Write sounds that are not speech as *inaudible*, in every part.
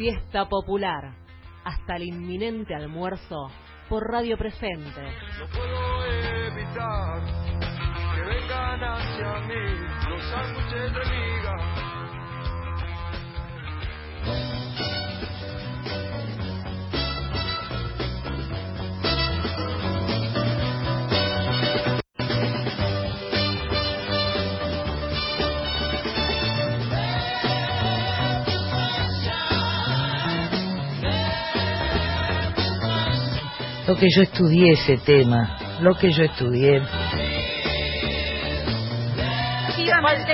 fiesta popular hasta el inminente almuerzo por Radio Presente. No puedo evitar que vengan hacia mí los sándwiches de miga. Lo que yo estudié ese tema, lo que yo estudié. Efectivamente.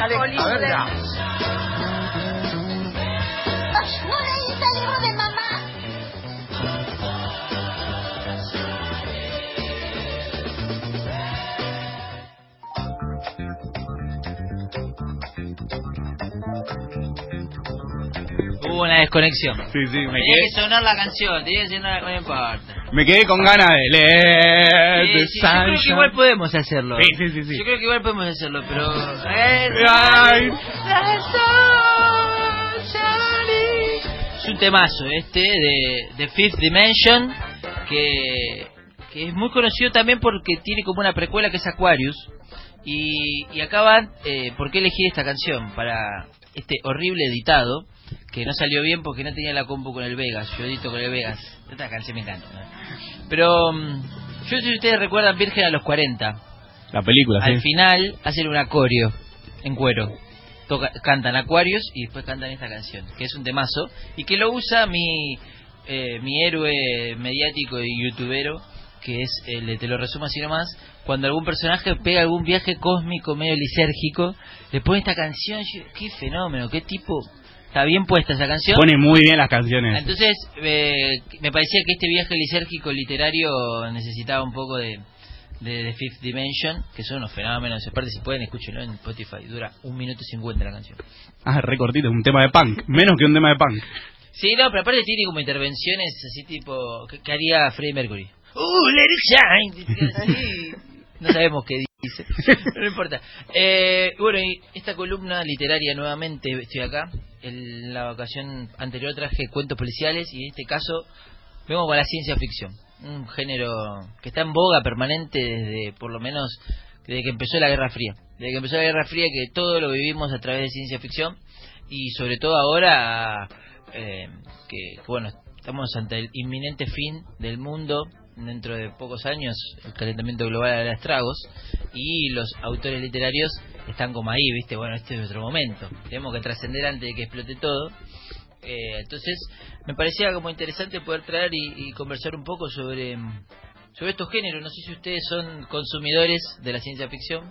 Hubo una desconexión. Sí, sí, me Tenía quedé, que sonar la canción, tenía que sonar, no importa. Me quedé con ganas de leer Sí, sí, yo creo que igual podemos hacerlo. Sí, sí, sí, sí. Yo creo que igual podemos hacerlo, pero... Ay. Es un temazo este de, de Fifth Dimension que, que es muy conocido también porque tiene como una precuela que es Aquarius. Y, y acaban, eh, ¿por qué elegí esta canción? Para este horrible editado que no salió bien porque no tenía la compu con el Vegas. Yo edito con el Vegas. Esta canción me encanta. ¿no? Pero mm, yo si ustedes recuerdan Virgen a los 40. La película, Al sí. final hacen un acorio en cuero. Toca- cantan Aquarius y después cantan esta canción, que es un temazo, y que lo usa mi, eh, mi héroe mediático y youtubero, que es el de Te lo resumo así nomás, cuando algún personaje pega algún viaje cósmico medio lisérgico, le pone esta canción, yo- qué fenómeno, qué tipo, está bien puesta esa canción. Pone muy bien las canciones. Entonces, eh, me parecía que este viaje lisérgico literario necesitaba un poco de, de, de Fifth Dimension, que son unos fenómenos. Aparte, si pueden, escúchenlo en Spotify. Dura un minuto cincuenta la canción. Ah, recortito, un tema de punk. Menos que un tema de punk. Sí, no, pero aparte tiene como intervenciones así tipo... ¿Qué, qué haría Freddie Mercury? ¡Uh, let it shine! *laughs* No sabemos qué dice. *laughs* No importa. Eh, bueno, y esta columna literaria nuevamente, estoy acá. En la ocasión anterior traje cuentos policiales y en este caso vengo con la ciencia ficción. Un género que está en boga permanente desde, por lo menos, desde que empezó la Guerra Fría. Desde que empezó la Guerra Fría, que todo lo vivimos a través de ciencia ficción y sobre todo ahora eh, que, bueno, estamos ante el inminente fin del mundo dentro de pocos años el calentamiento global hará estragos y los autores literarios están como ahí, ¿viste? Bueno, este es nuestro momento. Tenemos que trascender antes de que explote todo. Eh, entonces, me parecía como interesante poder traer y, conversar un poco sobre sobre estos géneros. No sé si ustedes son consumidores de la ciencia ficción,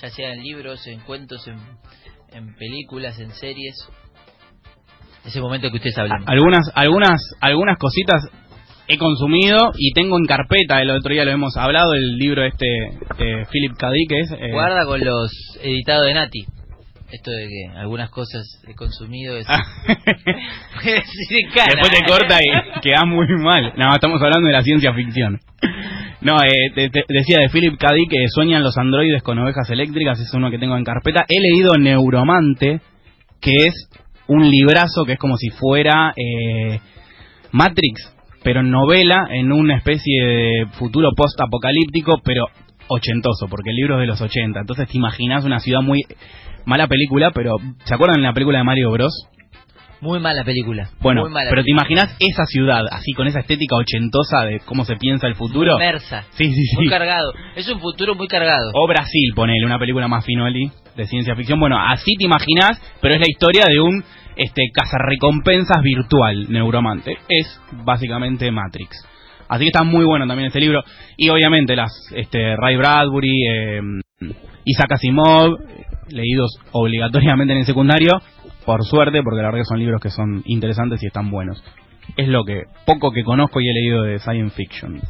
ya sea en libros, en cuentos, en, en películas, en series. Ese momento que ustedes hablan. Algunas, algunas, algunas cositas he consumido y tengo en carpeta, el otro día lo hemos hablado, el libro este de Philip K. Que es... eh, Guarda con los editados de Nati. Esto de que algunas cosas he consumido es... *laughs* Cara. Después te corta y queda muy mal. No, estamos hablando de la ciencia ficción. No, eh, te- te- decía de Philip K. Que sueñan los androides con ovejas eléctricas, es uno que tengo en carpeta. He leído Neuromante, que es un librazo que es como si fuera eh, Matrix, pero en novela, en una especie de futuro post-apocalíptico, pero ochentoso, porque el libro es de los 80. Entonces te imaginas una ciudad muy... Mala película, pero ¿se acuerdan de la película de Mario Bros? Muy mala película. Bueno, Muy mala pero te imaginas esa ciudad, así con esa estética ochentosa de cómo se piensa el futuro. Inmersa. Sí, sí, sí. Muy cargado. Es un futuro muy cargado. O Brasil, ponele, una película más finoli de ciencia ficción. Bueno, así te imaginas, pero es la historia de un este cazarrecompensas virtual neuromante. Es básicamente Matrix. Así que está muy bueno también este libro. Y obviamente las este Ray Bradbury, eh, Isaac Asimov, leídos obligatoriamente en el secundario, por suerte, porque la verdad que son libros que son interesantes y están buenos. Es lo que poco que conozco y he leído de science fiction.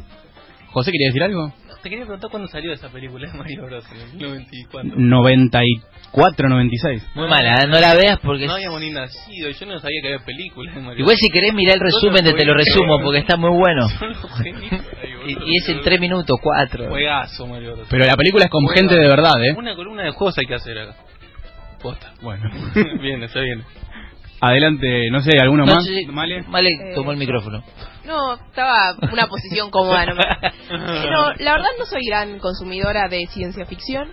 José, ¿quería decir algo? Te quería preguntar cuándo salió esa película de Mario Bros. En el 94. 94, 96. Muy mala. ¿eh? No la veas porque... No habíamos ni nacido. Yo no sabía que había películas de Mario Igual si querés mirar el resumen de Te lo resumo porque está muy bueno. *laughs* *laughs* Y, y es en tres minutos, cuatro. Juegazo Mario Bros. Pero la película es con Juega. gente de verdad, ¿eh? Una columna de juegos hay que hacer acá. Posta. Bueno. *laughs* bien, está bien. Adelante, no sé, ¿alguno No, más? sí, Male. Male Eh, tomó el micrófono. No, estaba en una posición cómoda. No, me- *laughs* No, la verdad no soy gran consumidora de ciencia ficción.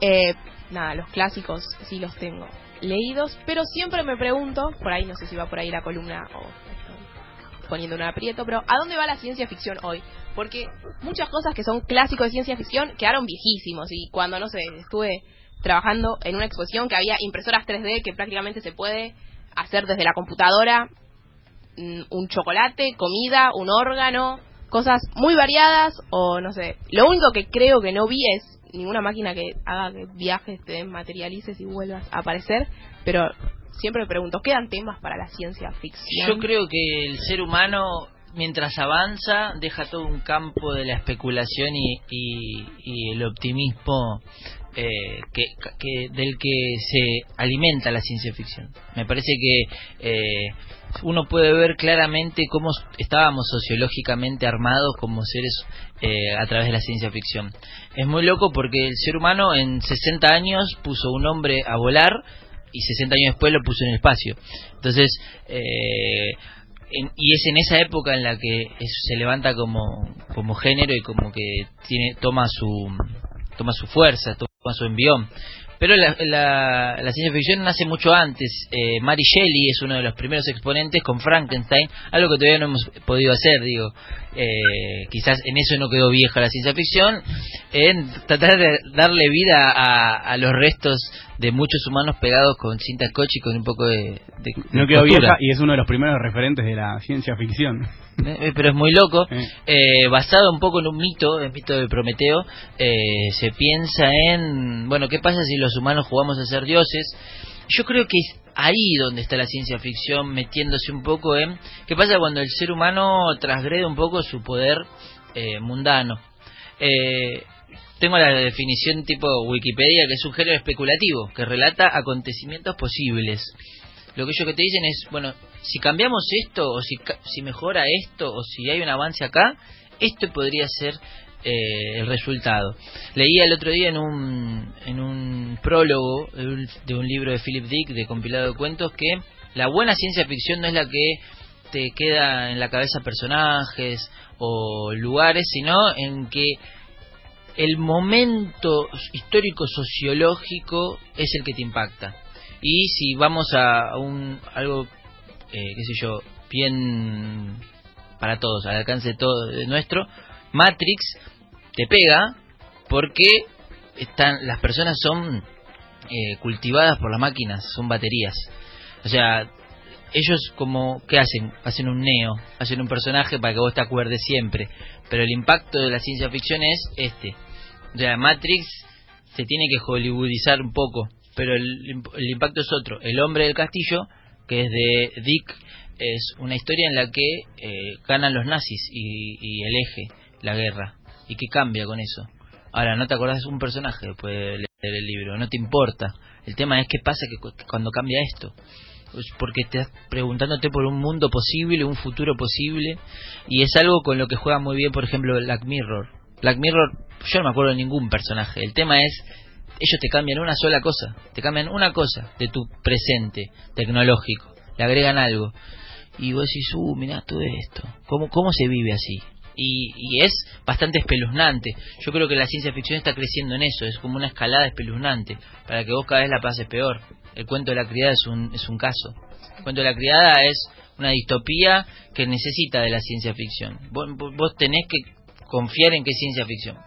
Eh, nada, los clásicos sí los tengo leídos, pero siempre me pregunto, por ahí no sé si va por ahí la columna o poniendo un aprieto, pero ¿a dónde va la ciencia ficción hoy? Porque muchas cosas que son clásicos de ciencia ficción quedaron viejísimos y cuando, no sé, estuve trabajando en una exposición que había impresoras 3D que prácticamente se puede hacer desde la computadora mm, un chocolate, comida, un órgano, cosas muy variadas o no sé. Lo único que creo que no vi es ninguna máquina que haga que viajes, te materialices y vuelvas a aparecer, pero siempre me pregunto, ¿quedan temas para la ciencia ficción? Yo creo que el ser humano, mientras avanza, deja todo un campo de la especulación y, y- y el optimismo eh, que, que- del que se alimenta la ciencia ficción. Me parece que eh, uno puede ver claramente cómo estábamos sociológicamente armados como seres eh, a través de la ciencia ficción. Es muy loco porque el ser humano en 60 años puso un hombre a volar y 60 años después lo puso en el espacio. Entonces, eh, en- y es en esa época en la que es- se levanta como, como género y como que tiene toma su toma su fuerza, toma su envión. Pero la, la, la ciencia ficción nace mucho antes. Eh, Mary Shelley es uno de los primeros exponentes con Frankenstein, algo que todavía no hemos podido hacer, digo. Eh, quizás en eso no quedó vieja la ciencia ficción, en tratar de darle vida a, a los restos de muchos humanos pegados con cinta scotch y con un poco de, de- No quedó vieja y es uno de los primeros referentes de la ciencia ficción. Eh, pero es muy loco. Eh. Eh, basado un poco en un mito, el mito de Prometeo, eh, se piensa en, bueno, ¿qué pasa si los humanos jugamos a ser dioses? Yo creo que es ahí donde está la ciencia ficción metiéndose un poco en qué pasa cuando el ser humano transgrede un poco su poder eh, mundano. Eh, tengo la definición tipo Wikipedia que es un género especulativo que relata acontecimientos posibles. Lo que ellos que te dicen es, bueno, si cambiamos esto, o si, si mejora esto, o si hay un avance acá, esto podría ser eh, el resultado. Leía el otro día en un, en un prólogo de un libro de Philip Dick, de compilado de cuentos, que la buena ciencia ficción no es la que te queda en la cabeza personajes o lugares, sino en que el momento histórico sociológico es el que te impacta. Y si vamos a un algo, eh, qué sé yo, bien para todos, al alcance de todo de nuestro, Matrix te pega porque están las personas son eh, cultivadas por las máquinas, son baterías. O sea, ellos como ¿qué hacen? Hacen un neo, hacen un personaje para que vos te acuerdes siempre, pero el impacto de la ciencia ficción es este. O sea, Matrix se tiene que hollywoodizar un poco, pero el, el impacto es otro. El hombre del castillo, que es de Dick, es una historia en la que eh, ganan los nazis y, y el eje, la guerra, y que cambia con eso. Ahora, no te acordás de un personaje después de leer el libro, no te importa. El tema es qué pasa que cu- cuando cambia esto. Porque estás preguntándote por un mundo posible, un futuro posible, y es algo con lo que juega muy bien, por ejemplo, Black Mirror. Black Mirror, yo no me acuerdo de ningún personaje. El tema es, ellos te cambian una sola cosa, te cambian una cosa de tu presente tecnológico, le agregan algo. Y vos decís, uh, mirá todo esto, ¿cómo, cómo se vive así? Y, y es bastante espeluznante. Yo creo que la ciencia ficción está creciendo en eso, es como una escalada espeluznante, para que vos cada vez la pases peor. El cuento de la criada es un, es un caso. El cuento de la criada es una distopía que necesita de la ciencia ficción. Vos, vos- tenés que confiar en que es ciencia ficción,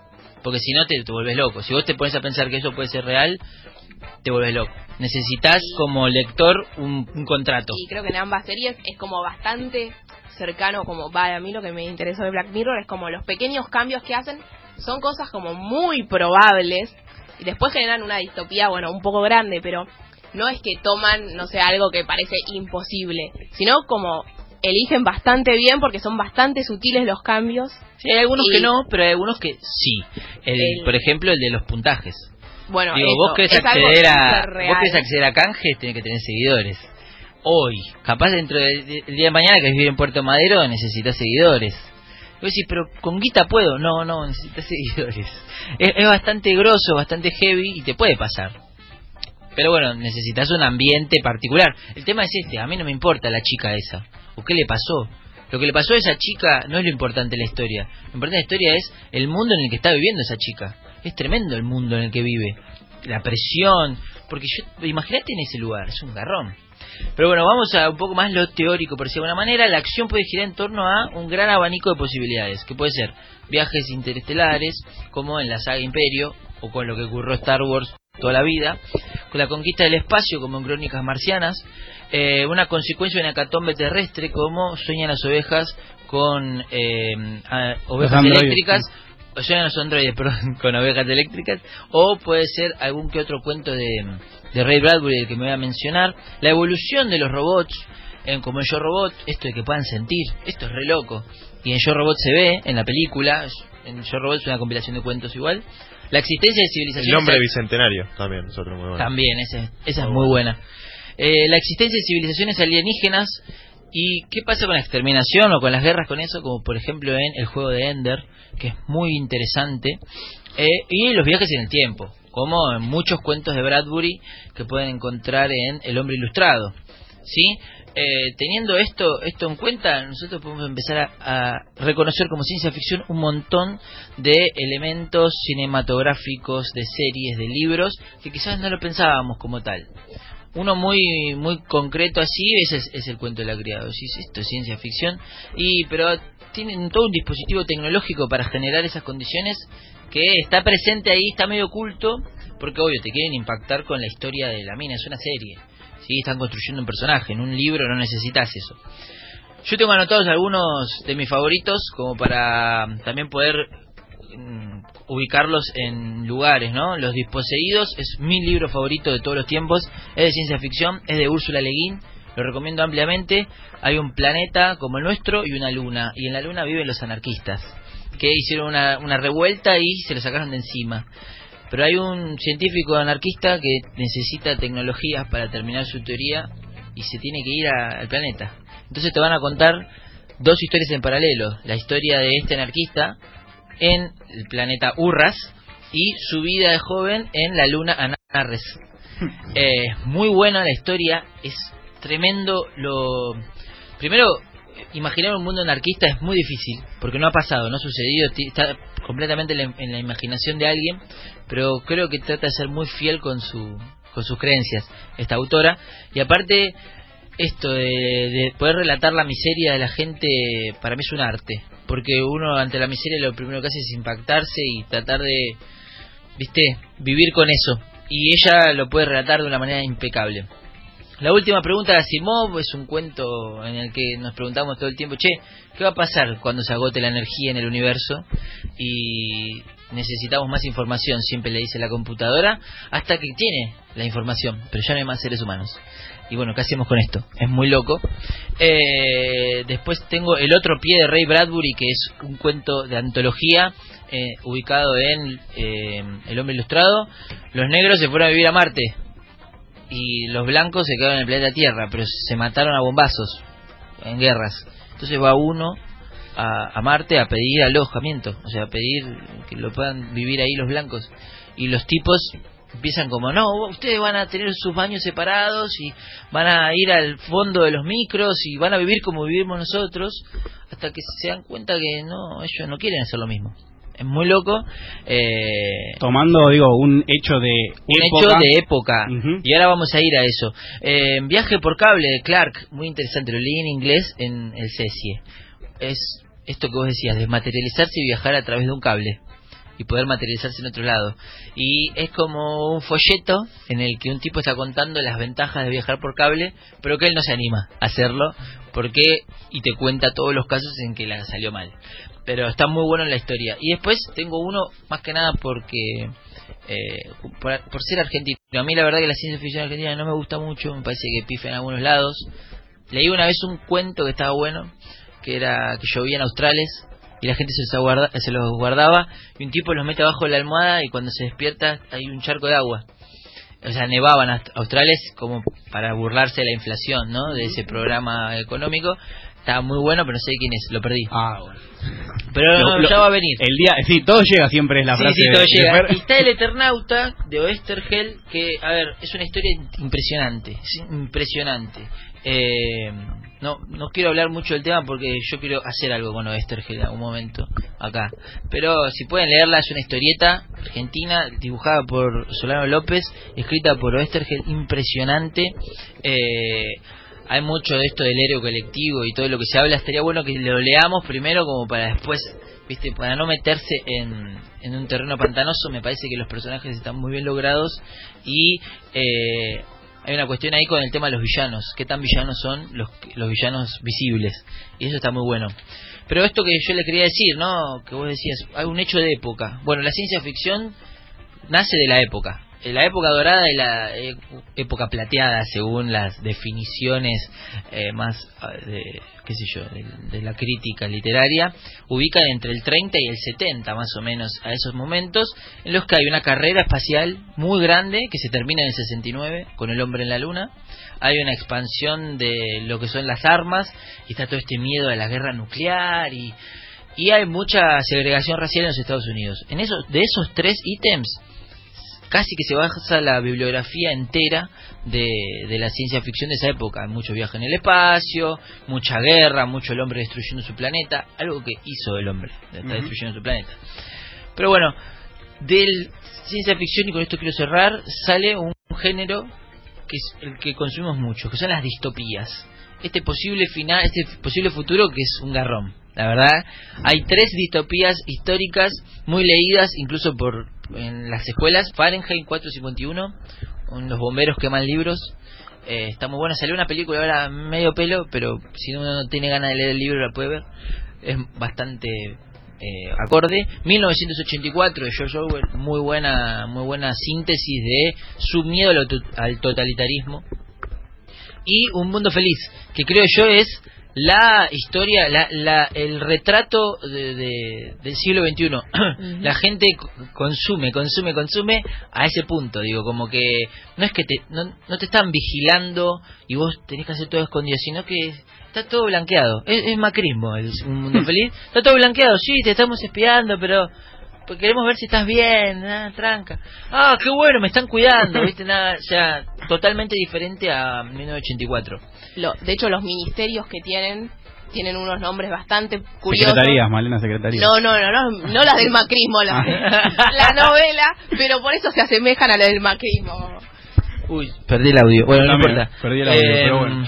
porque si no te, te volvés loco. Si vos te pones a pensar que eso puede ser real, te vuelves loco. Necesitas como lector un, un contrato. Y creo que en ambas series es como bastante cercano, como va a mí lo que me interesó de Black Mirror es como los pequeños cambios que hacen son cosas como muy probables y después generan una distopía, bueno, un poco grande, pero no es que toman, no sé, algo que parece imposible, sino como eligen bastante bien porque son bastante sutiles los cambios. Sí, hay algunos Y- que no, pero hay algunos que sí. El, El- Por ejemplo, el de los puntajes. Bueno, Digo, eso, vos querés es acceder a vos querés acceder a canjes, tenés que tener seguidores. Hoy, capaz dentro del día de mañana que vivir en Puerto Madero necesitas seguidores. Y vos decís, pero con guita puedo. No, no, necesitas *laughs* seguidores. Es, es bastante grosso, bastante heavy y te puede pasar. Pero bueno, necesitas un ambiente particular. El tema es este, a mí no me importa la chica esa. ¿O qué le pasó? Lo que le pasó a esa chica no es lo importante de la historia. Lo importante de la historia es el mundo en el que está viviendo esa chica. Es tremendo el mundo en el que vive. La presión. Porque yo, imagínate en ese lugar, es un garrón. Pero bueno, vamos a un poco más lo teórico, por decirlo de alguna manera. La acción puede girar en torno a un gran abanico de posibilidades, que puede ser viajes interestelares, como en la saga Imperio, o con lo que ocurrió Star Wars toda la vida, con la conquista del espacio, como en Crónicas Marcianas, eh, una consecuencia de una hecatombe terrestre, como sueñan las ovejas con eh, a- ovejas eléctricas, o sueñan los androides, *laughs* perdón, con ovejas eléctricas, o puede ser algún que otro cuento de, de Ray Bradbury, el que me voy a mencionar, la evolución de los robots, en como en Yo Robot, esto de que puedan sentir, esto es re loco, y en Yo Robot se ve, en la película, en Yo Robot es una compilación de cuentos igual, la existencia de civilizaciones... El nombre bicentenario también es otro muy bueno. También, ese- esa es Muy muy buena. Eh, la existencia de civilizaciones alienígenas y qué pasa con la exterminación o con las guerras con eso, como por ejemplo en el juego de Ender, que es muy interesante, eh, y los viajes en el tiempo, como en muchos cuentos de Bradbury que pueden encontrar en El hombre ilustrado. ¿Sí? Eh, teniendo esto esto en cuenta, nosotros podemos empezar a, a reconocer como ciencia ficción un montón de elementos cinematográficos, de series, de libros, que quizás no lo pensábamos como tal. Uno muy muy concreto así es, es el cuento de la criada. Decís, esto es ciencia ficción, y pero tienen todo un dispositivo tecnológico para generar esas condiciones que está presente ahí, está medio oculto, porque obvio te quieren impactar con la historia de la mina, es una serie. ¿sí? Están construyendo un personaje, en un libro no necesitas eso. Yo tengo anotados algunos de mis favoritos como para también poder mm, ubicarlos en lugares, ¿no? Los Disposeídos es mi libro favorito de todos los tiempos, es de ciencia ficción, es de Úrsula Le Guin, lo recomiendo ampliamente. Hay un planeta como el nuestro y una luna, y en la luna viven los anarquistas, que hicieron una, una revuelta y se lo sacaron de encima. Pero hay un científico anarquista que necesita tecnologías para terminar su teoría y se tiene que ir al planeta. Entonces te van a contar dos historias en paralelo. La historia de este anarquista en el planeta Urras y su vida de joven en la luna Anarres. *laughs* Eh, muy buena la historia, es tremendo lo... Primero, imaginar un mundo anarquista es muy difícil, porque no ha pasado, no ha sucedido, está completamente en la, en la imaginación de alguien, pero creo que trata de ser muy fiel con su con sus creencias esta autora y aparte esto de, de poder relatar la miseria de la gente para mí es un arte porque uno ante la miseria lo primero que hace es impactarse y tratar de viste vivir con eso y ella lo puede relatar de una manera impecable la última pregunta de Asimov es un cuento en el que nos preguntamos todo el tiempo, che, ¿qué va a pasar cuando se agote la energía en el universo? Y necesitamos más información, siempre le dice la computadora, hasta que tiene la información, pero ya no hay más seres humanos. Y bueno, ¿qué hacemos con esto? Es muy loco. Eh, después tengo El otro pie de Ray Bradbury, que es un cuento de antología eh, ubicado en eh, El hombre ilustrado. Los negros se fueron a vivir a Marte, y los blancos se quedaron en el planeta Tierra, pero se mataron a bombazos en guerras. Entonces va uno a, a Marte a pedir alojamiento, o sea, a pedir que lo puedan vivir ahí los blancos. Y los tipos empiezan como, no, ustedes van a tener sus baños separados y van a ir al fondo de los micros y van a vivir como vivimos nosotros, hasta que se dan cuenta que no, ellos no quieren hacer lo mismo. Es muy loco. Eh, Tomando, digo, un hecho de un época. hecho de época. Y ahora vamos a ir a eso. Eh, viaje por cable de Clark, muy interesante, lo leí en inglés en el CECIE. Es esto que vos decías, desmaterializarse y viajar a través de un cable y poder materializarse en otro lado. Y es como un folleto en el que un tipo está contando las ventajas de viajar por cable, pero que él no se anima a hacerlo porque y te cuenta todos los casos en que la salió mal. Pero está muy bueno en la historia. Y después tengo uno más que nada porque eh, por, por ser argentino. A mí la verdad que la ciencia ficción argentina no me gusta mucho, me parece que pifa en algunos lados. Leí una vez un cuento que estaba bueno, que era que llovía en Australes y la gente se los, guarda- se los guardaba y un tipo los mete abajo de la almohada y cuando se despierta hay un charco de agua. O sea, nevaban aust- Australes como para burlarse de la inflación, ¿no? De ese programa económico. Estaba muy bueno, pero no sé quién es, lo perdí. Ah, bueno. Pero Lo- no, lo- ya va a venir. El día, sí, todo llega siempre es la Sí, frase sí, todo de- llega. Y está el Eternauta de Oestergel, que, a ver, es una historia impresionante. es impresionante. Eh, no, no quiero hablar mucho del tema porque yo quiero hacer algo con Oestergel en algún momento acá. Pero si pueden leerla, es una historieta argentina dibujada por Solano López, escrita por Oestergel, impresionante. Eh, hay mucho de esto del héroe colectivo y todo lo que se habla. Estaría bueno que lo leamos primero como para después, viste, para no meterse en, en un terreno pantanoso. Me parece que los personajes están muy bien logrados y eh, hay una cuestión ahí con el tema de los villanos. ¿Qué tan villanos son los, los villanos visibles? Y eso está muy bueno. Pero esto que yo le quería decir, ¿no? Que vos decías, hay un hecho de época. Bueno, la ciencia ficción nace de la época. La época dorada y la época plateada, según las definiciones eh, más, ah, de, qué sé yo, de, la crítica literaria, ubican entre el 30 y el 70 más o menos a esos momentos, en los que hay una carrera espacial muy grande que se termina en el 69 con el hombre en la luna, hay una expansión de lo que son las armas y está todo este miedo a la guerra nuclear y, y hay mucha segregación racial en los Estados Unidos. En esos, de esos tres ítems, casi que se basa la bibliografía entera de, de la ciencia ficción de esa época. Mucho viaje en el espacio, mucha guerra, mucho el hombre destruyendo su planeta, algo que hizo el hombre, está destruyendo su planeta. Pero bueno, del ciencia ficción, y con esto quiero cerrar, sale un género que es el que consumimos mucho, que son las distopías. Este posible final, este posible futuro que es un garrón. La verdad, hay tres distopías históricas muy leídas, incluso por en las escuelas. Fahrenheit 451, un- los bomberos queman libros. Eh, está muy buena. Salió una película ahora medio pelo, pero si uno no tiene ganas de leer el libro la puede ver. Es bastante eh, acorde. 1984 de George Orwell, muy buena, muy buena síntesis de su miedo al totalitarismo. Y Un Mundo Feliz, que creo yo es la historia, la, la, el retrato de, de- del siglo XXI. *clears throat* la gente consume, consume, consume a ese punto, digo, como que no es que te, no, no te están vigilando y vos tenés que hacer todo escondido, sino que está todo blanqueado. Es, es macrismo el Un Mundo *clears throat* Feliz. Está todo blanqueado, sí, te estamos espiando, pero pues queremos ver si estás bien, ah, tranca. Ah, qué bueno, me están cuidando, *laughs* ¿viste? Nada, o sea, totalmente diferente a 1984. Lo- de hecho, los ministerios que tienen tienen unos nombres bastante curiosos. Secretarías, Malena, secretarías. No, no, no, no, no las del macrismo, las *laughs* de la novela, pero por eso se asemejan a las del macrismo. Uy, perdí el audio. Bueno, no importa. perdí el audio, Eh, pero bueno.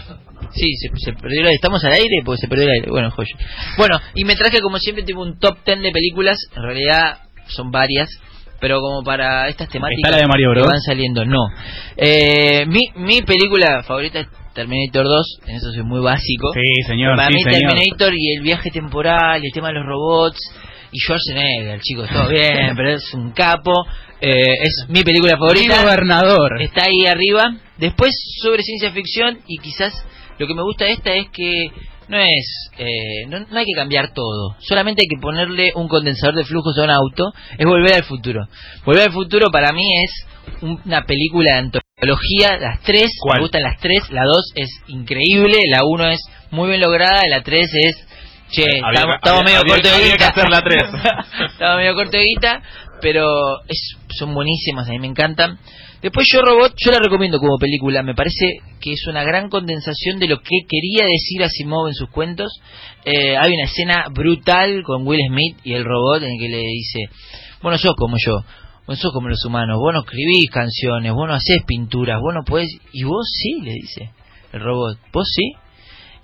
Sí, se, se perdió el Estamos al aire porque se perdió el aire. Bueno, joya. Bueno, y me traje como siempre tipo un top 10 de películas. En realidad son varias. Pero como para estas temáticas ¿Está la de Mario que van saliendo, no. Eh, mi, mi película favorita es Terminator 2. En eso soy muy básico. Sí, señor, Para sí, mí señor. Terminator y el viaje temporal y el tema de los robots y Schwarzenegger, chicos, todo bien, *laughs* pero es un capo. Eh, es mi película favorita. gobernador. Está ahí arriba. Después sobre ciencia ficción y quizás lo que me gusta de esta es que no es eh, no, no hay que cambiar todo. Solamente hay que ponerle un condensador de flujos a un auto. Es volver al futuro. Volver al futuro para mí es un- una película de antología. Las tres ¿Cuál? me gustan las tres. La dos es increíble. La uno es muy bien lograda. La tres es che Había estamos, medio había- corto de guita. hacer la tres. *laughs* estamos medio corto de guita, pero es, son buenísimas, a mí me encantan. Después Yo Robot, yo la recomiendo como película, me parece que es una gran condensación de lo que quería decir Asimov en sus cuentos. Eh, hay una escena brutal con Will Smith y el robot en el que le dice, bueno, sos como yo, vos sos como los humanos, vos no escribís canciones, vos no haces pinturas, vos no podés, y vos sí, le dice el robot, vos sí.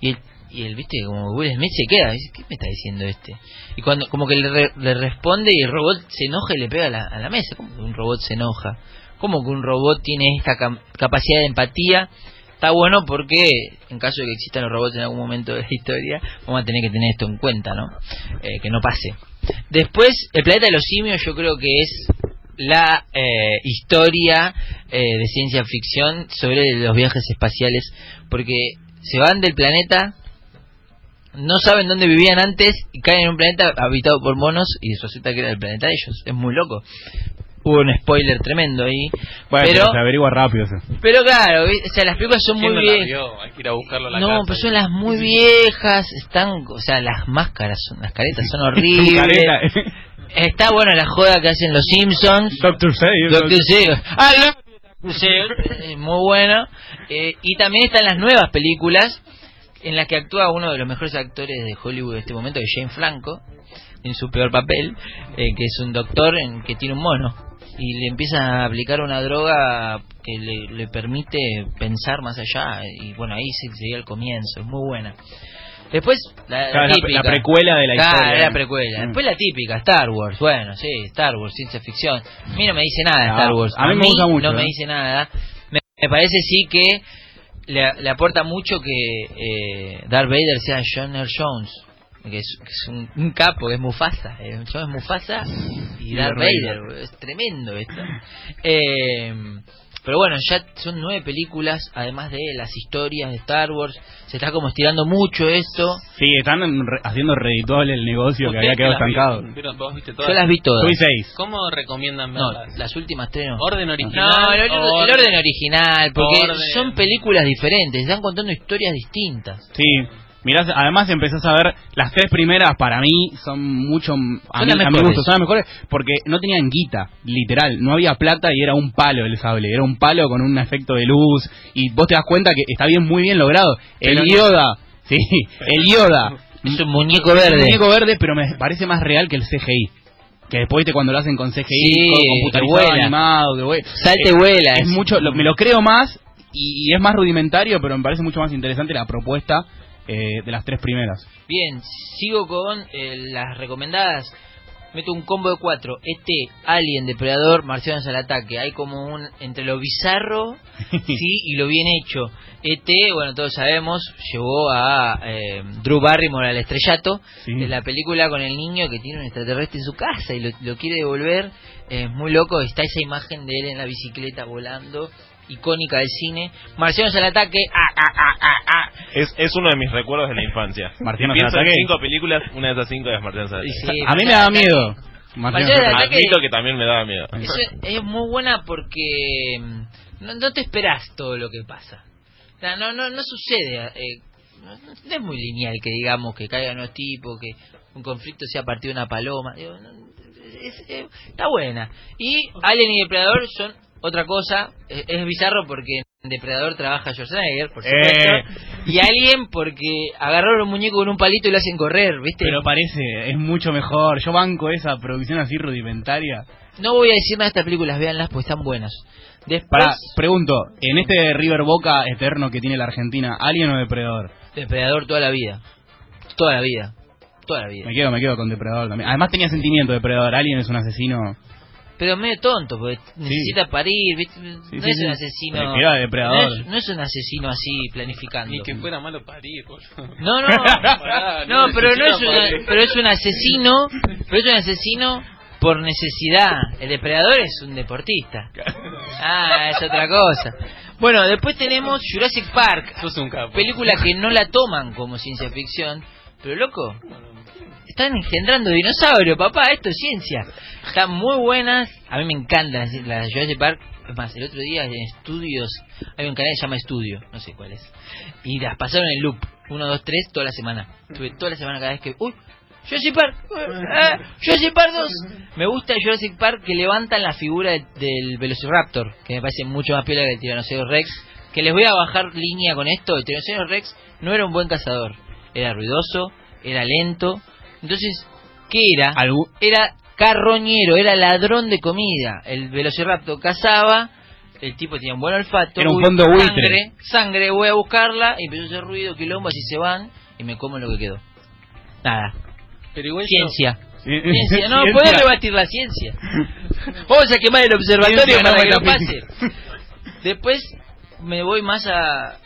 Y el, y el viste, como Will Smith se queda, dice, ¿qué me está diciendo este? Y cuando como que le, le responde y el robot se enoja y le pega a la, a la mesa, ¿cómo que un robot se enoja? ¿Cómo que un robot tiene esta capacidad de empatía? Está bueno porque en caso de que existan los robots en algún momento de la historia, vamos a tener que tener esto en cuenta, ¿no? Eh, que no pase. Después, el planeta de los simios yo creo que es la eh, historia eh, de ciencia ficción sobre los viajes espaciales, porque se van del planeta, no saben dónde vivían antes y caen en un planeta habitado por monos y resulta que era el planeta de ellos. Es muy loco. Hubo un spoiler tremendo ahí. Bueno, pero, se averigua rápido eso. pero claro, o sea, las películas son ¿Quién muy viejas. vio? Hay que ir a buscarlo a la No, casa. pero son las muy viejas, están, o sea, las máscaras, son, las caretas son *laughs* horribles. Careta. Está bueno la joda que hacen los Simpsons. Doctor Say. Doctor Seuss. Ah, no. Doctor Seuss, muy bueno. Eh, y también están las nuevas películas en las que actúa uno de los mejores actores de Hollywood de este momento, que es Jane Franco, en su peor papel, eh, que es un doctor en que tiene un mono y le empieza a aplicar una droga que le, le permite pensar más allá y bueno ahí se- sería el comienzo es muy buena después la, Claro, la- típica. la precuela de la Claro, historia. la precuela Mm. después la típica Star Wars bueno sí Star Wars ciencia ficción a mí no me dice nada Star Wars a mí me gusta mucho, no me eh. dice nada me, me parece sí que le, le aporta mucho que eh, Darth Vader sea John Earl Jones que es, que es un, un capo, que es Mufasa. Eh, John es Mufasa y Darth Vader. Es tremendo esto. Eh, pero bueno, ya son nueve películas, además de las historias de Star Wars. Se está como estirando mucho esto. Sí, están re- haciendo redituable el negocio que ¿Ustedes había quedado estancado. vieron? ¿Vieron? ¿Vos viste todas? Yo las vi todas. Soy seis. ¿Cómo recomiendan No, las últimas tres no. ¿Orden original? No, el, orden- el original, porque Orden. son películas diferentes, están contando historias distintas. Sí. Mirás, además empezás a ver las tres primeras para mí son mucho a, Son mí, las a mi mejores. gusto, son las mejores porque no tenían guita, literal, no había plata y era un palo el sable, era un palo con un efecto de luz y vos te das cuenta que está bien muy bien logrado. El no- Yoda, sí, el Yoda Es un muñeco es un verde. muñeco verde, pero me parece más real que el CGI. Que después viste cuando lo hacen con CGI, Sí, que computarizado, animado, que vuela. Es- vuela. Es mucho, lo- me lo creo más y, y es más rudimentario, pero me parece mucho más interesante la propuesta eh, de las tres primeras. Bien, sigo con eh, las recomendadas. Meto un combo de cuatro. ET, Alien, Depredador, Marcianos al ataque. Hay como un entre lo bizarro *laughs* sí y lo bien hecho. ET, bueno, todos sabemos, llevó a eh, Drew Barrymore al estrellato. Sí. Es la película con el niño que tiene un extraterrestre en su casa y lo, lo quiere devolver. Es muy loco. Está esa imagen de él en la bicicleta volando. Icónica del cine. Marcianos al ataque. Ah, ah, ah, ah, ah. Es, es uno de mis recuerdos de la infancia. *laughs* Marcianos Si pienso al en ataque. cinco películas, una de esas cinco es Marcianos al Y ataque. sí, a mí me da miedo. Marcianos al ataque. Admito que también me daba miedo. *laughs* Eso es muy buena porque mm, no, no te esperas todo lo que pasa. O sea, no, no, no sucede. eh, no, no es muy lineal que digamos que caigan los tipos, que un conflicto sea partido de una paloma. Digo, no, es- es- está buena. Y Alien y Depredador son otra cosa. Es, es bizarro porque en Depredador trabaja Schwarzenegger, por supuesto. Eh. Y Alien porque agarraron un muñeco con un palito y lo hacen correr, ¿viste? Pero parece, es mucho mejor. Yo banco esa producción así rudimentaria. no voy a decir nada de estas películas, véanlas, pues están buenas. Después, Para, pregunto, en este River Boca eterno que tiene la Argentina, ¿Alien o Depredador? Depredador toda la vida. Toda la vida. Toda la vida. Me quedo, me quedo con Depredador también. Además tenía sentimiento Depredador. Alien es un asesino. Pero medio tonto, porque necesita parir, ¿viste? no sí, es sí. un asesino. Depredador. No es, no es un asesino así planificando. Ni que fuera malo parir, boludo. No, no, *laughs* Pará, no, pero no es, parir. pero es un asesino, pero es un asesino por necesidad. El depredador es un deportista. Ah, es otra cosa. Bueno, después tenemos Jurassic Park, Sos un capo. película que no la toman como ciencia ficción, pero loco, están engendrando dinosaurios, papá, esto es ciencia. Están muy buenas, a mí me encantan las Jurassic Park. Es el otro día en estudios, hay un canal que se llama Estudio, no sé cuál es, y las pasaron en loop, 1, 2, 3, toda la semana. Estuve toda la semana cada vez que, uy, Jurassic Park, eh, Jurassic Park 2. Me gusta Jurassic Park que levantan la figura de- del Velociraptor, que me parece mucho más piola que el Tyrannosaurus Rex. Que les voy a bajar línea con esto. El Tyrannosaurus Rex no era un buen cazador. Era ruidoso, era lento. Entonces, ¿qué era? Era carroñero, era ladrón de comida. El Velociraptor cazaba, el tipo tenía un buen olfato. Era un fondo buitre. Sangre, sangre, voy a buscarla. Y empezó a hacer ruido, quilombo, así se van. Y me como lo que quedó. Nada. Pero igual Ciencia. Ciencia, no, *laughs* Ciencia. puedes rebatir la ciencia. *laughs* Vamos a quemar el observatorio Ciencia, para no que no metafísica. pase. Después me voy más a.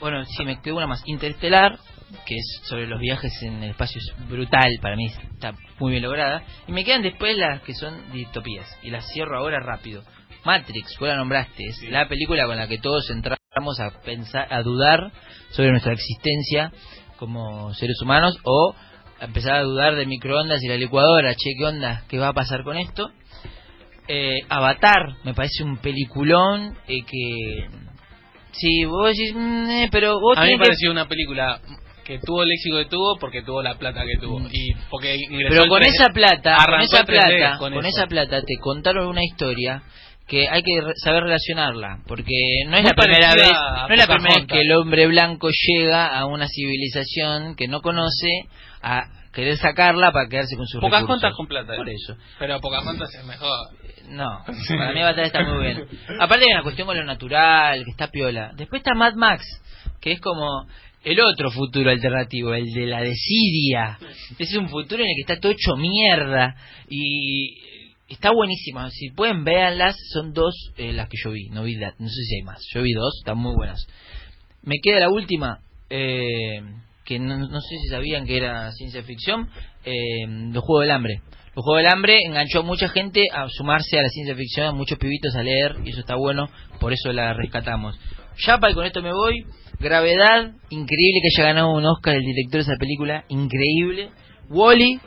Bueno, si me quedo una más. Interestelar, que es sobre los viajes en el espacio, es brutal para mí, está muy bien lograda. Y me quedan después las que son distopías. Y las cierro ahora rápido. Matrix, vos la nombraste, es la película con la que todos entramos a pensar, a dudar sobre nuestra existencia como seres humanos o a empezar a dudar de microondas y la licuadora, che, ¿qué onda? ¿Qué va a pasar con esto? Eh, Avatar, me parece un peliculón eh, que... Sí, vos decís, mm, eh, pero vos A mí me tenés que- pareció una película que tuvo el éxito que tuvo porque tuvo la plata que tuvo. Y porque ingresó Pero con 3D, esa plata, con esa el 3D plata, con con, esa plata te contaron una historia que hay que saber relacionarla, porque no es Muy la primera vez, no es la primera vez que el hombre blanco llega a una civilización que no conoce a querer sacarla para quedarse con sus Pocahontas recursos. con plata. Por eso. Pero Pocahontas es mejor. No, para mí Avatar está muy bien. Aparte hay una cuestión con lo natural, que está piola. Después está Mad Max, que es como el otro futuro alternativo, el de la desidia. Es un futuro en el que está todo hecho mierda y está buenísima. Si pueden véanlas, son dos eh, las que yo vi, no vi no sé si hay más. Yo vi dos, están muy buenas. Me queda la última, eh, que no, no sé si sabían que era ciencia ficción, eh, los Juegos del Hambre. Los Juegos del Hambre enganchó a mucha gente a sumarse a la ciencia ficción, a muchos pibitos a leer, y eso está bueno, por eso la rescatamos. Yapa, y con esto me voy. Gravedad, increíble que haya ganado un Oscar el director de esa película, increíble. Wally,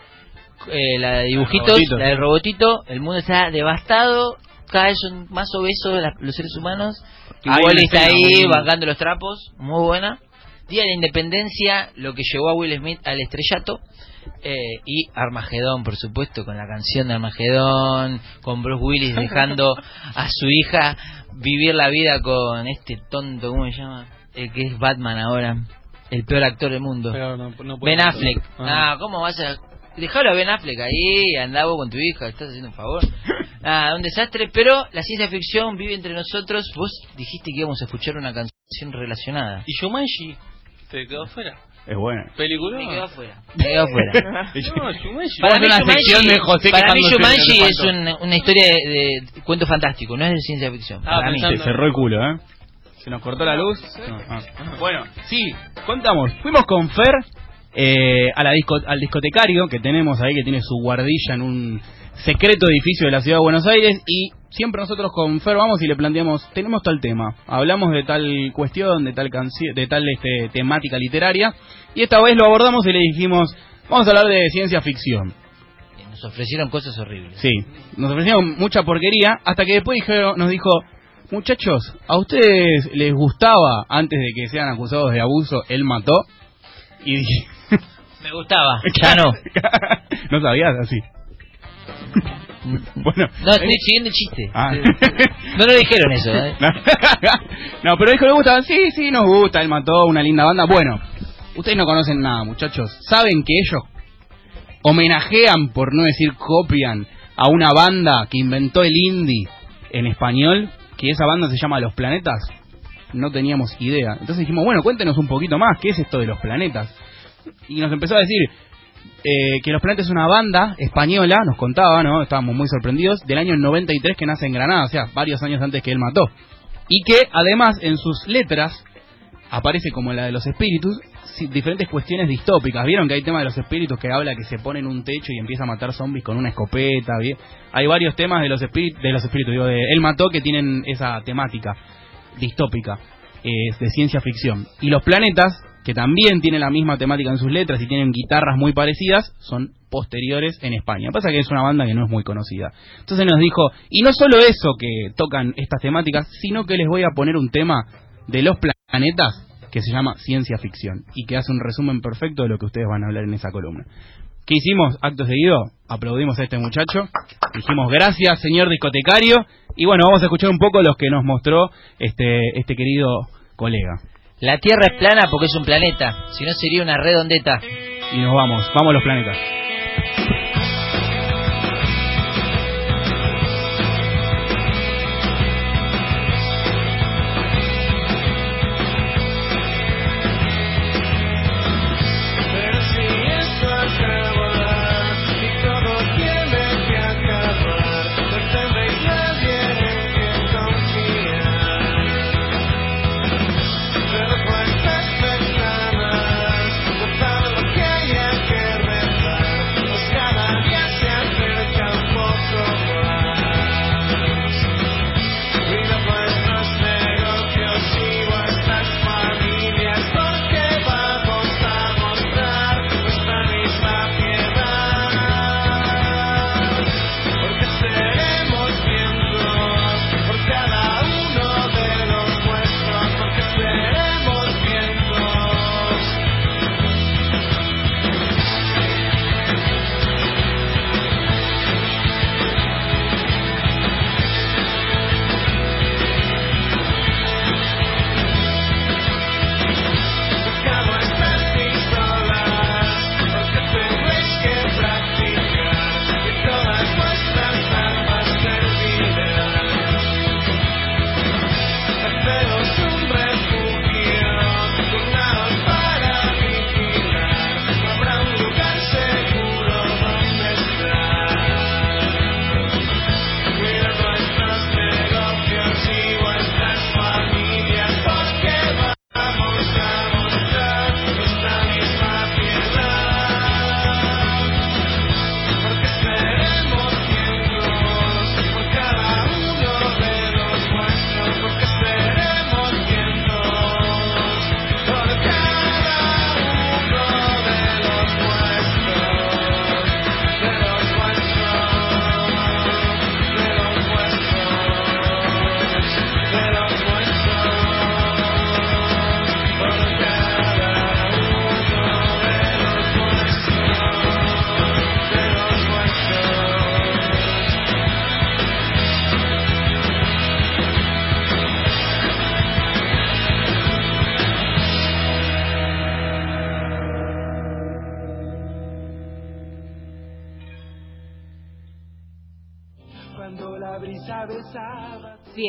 eh, la de dibujitos, robotito. la del robotito, el mundo está devastado, cada vez son más obesos la- los seres humanos. Y Wally está ahí bancando los trapos, muy buena. Día de la Independencia, lo que llevó a Will Smith al estrellato. eh, y Armagedón, por supuesto, con la canción de Armagedón, con Bruce Willis dejando *laughs* a su hija vivir la vida con este tonto, ¿cómo se llama? El que es Batman ahora, el peor actor del mundo. Pero no, no Ben Affleck. Ah. ¿cómo vas a...? Dejalo a Ben Affleck ahí, andá vos con tu hija, estás haciendo un favor. *laughs* Ah, un desastre, pero la ciencia ficción vive entre nosotros. Vos dijiste que íbamos a escuchar una canción relacionada. ¿Y Shumanji? ¿Te quedó fuera? Es buena. ¿Película? Me quedo afuera. Me quedo afuera. *laughs* No, Shumanji. Para mí, una Shumanji- sección de José para mí quejándose de Shumanji lo que es una, una historia de, de cuento fantástico, no es de ciencia ficción. Estaba Para mí. Se cerró el culo, ¿eh? Se nos cortó la luz. No, ah. Bueno, sí, contamos. Fuimos con Fer eh, a la disco, al discotecario que tenemos ahí, que tiene su guardilla en un secreto edificio de la ciudad de Buenos Aires. Y siempre nosotros con Fer vamos y le planteamos: tenemos tal tema, hablamos de tal cuestión, de tal canción, de tal este, temática literaria. Y esta vez lo abordamos y le dijimos: vamos a hablar de ciencia ficción. Nos ofrecieron cosas horribles. Sí, nos ofrecieron mucha porquería hasta que después dijeron- nos dijo, muchachos, ¿a ustedes les gustaba antes de que sean acusados de abuso, él mató? Y dije, Me gustaba, *laughs* ya no. *laughs* no sabías así. *laughs* bueno, No, estoy siguiendo el chiste. Ah. No lo dijeron eso, ¿eh? no, No, pero dijo, ¿le gusta? Sí, sí, nos gusta, él mató una linda banda. Bueno, ustedes no conocen nada, muchachos. ¿Saben que ellos homenajean, por no decir copian, a una banda que inventó el indie en español? Que esa banda se llama Los Planetas. No teníamos idea. Entonces dijimos, bueno, cuéntenos un poquito más, ¿qué es esto de Los Planetas? Y nos empezó a decir eh, que Los Planetas es una banda española, nos contaba, ¿no? Estábamos muy sorprendidos, del año 93 que nace en Granada, o sea, varios años antes que él mató. Y que además en sus letras aparece como la de los espíritus diferentes cuestiones distópicas. Vieron que hay tema de los espíritus que habla que se pone en un techo y empieza a matar zombies con una escopeta. ¿bien? Hay varios temas de los espíritus, de los espíritus, digo, de él mató que tienen esa temática distópica, eh, de ciencia ficción. Y los planetas, que también tienen la misma temática en sus letras y tienen guitarras muy parecidas, son posteriores en España. Pasa que es una banda que no es muy conocida. Entonces nos dijo, y no solo eso que tocan estas temáticas, sino que les voy a poner un tema de los planetas que se llama ciencia ficción y que hace un resumen perfecto de lo que ustedes van a hablar en esa columna. ¿Qué hicimos? Acto seguido, aplaudimos a este muchacho, dijimos gracias señor discotecario y bueno, vamos a escuchar un poco los que nos mostró este, este querido colega. La Tierra es plana porque es un planeta, si no sería una redondeta. Y nos vamos, vamos los planetas.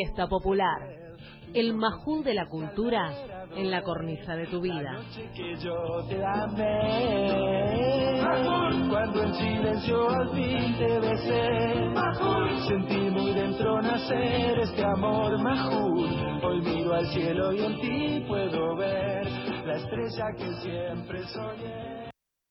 Fiesta popular. El majul de la cultura en la cornisa de tu vida. que yo te amé. Cuando en silencio al fin te besé. Sentí muy dentro nacer este amor majul. Hoy miro al cielo y en ti puedo ver la estrella que siempre soñé.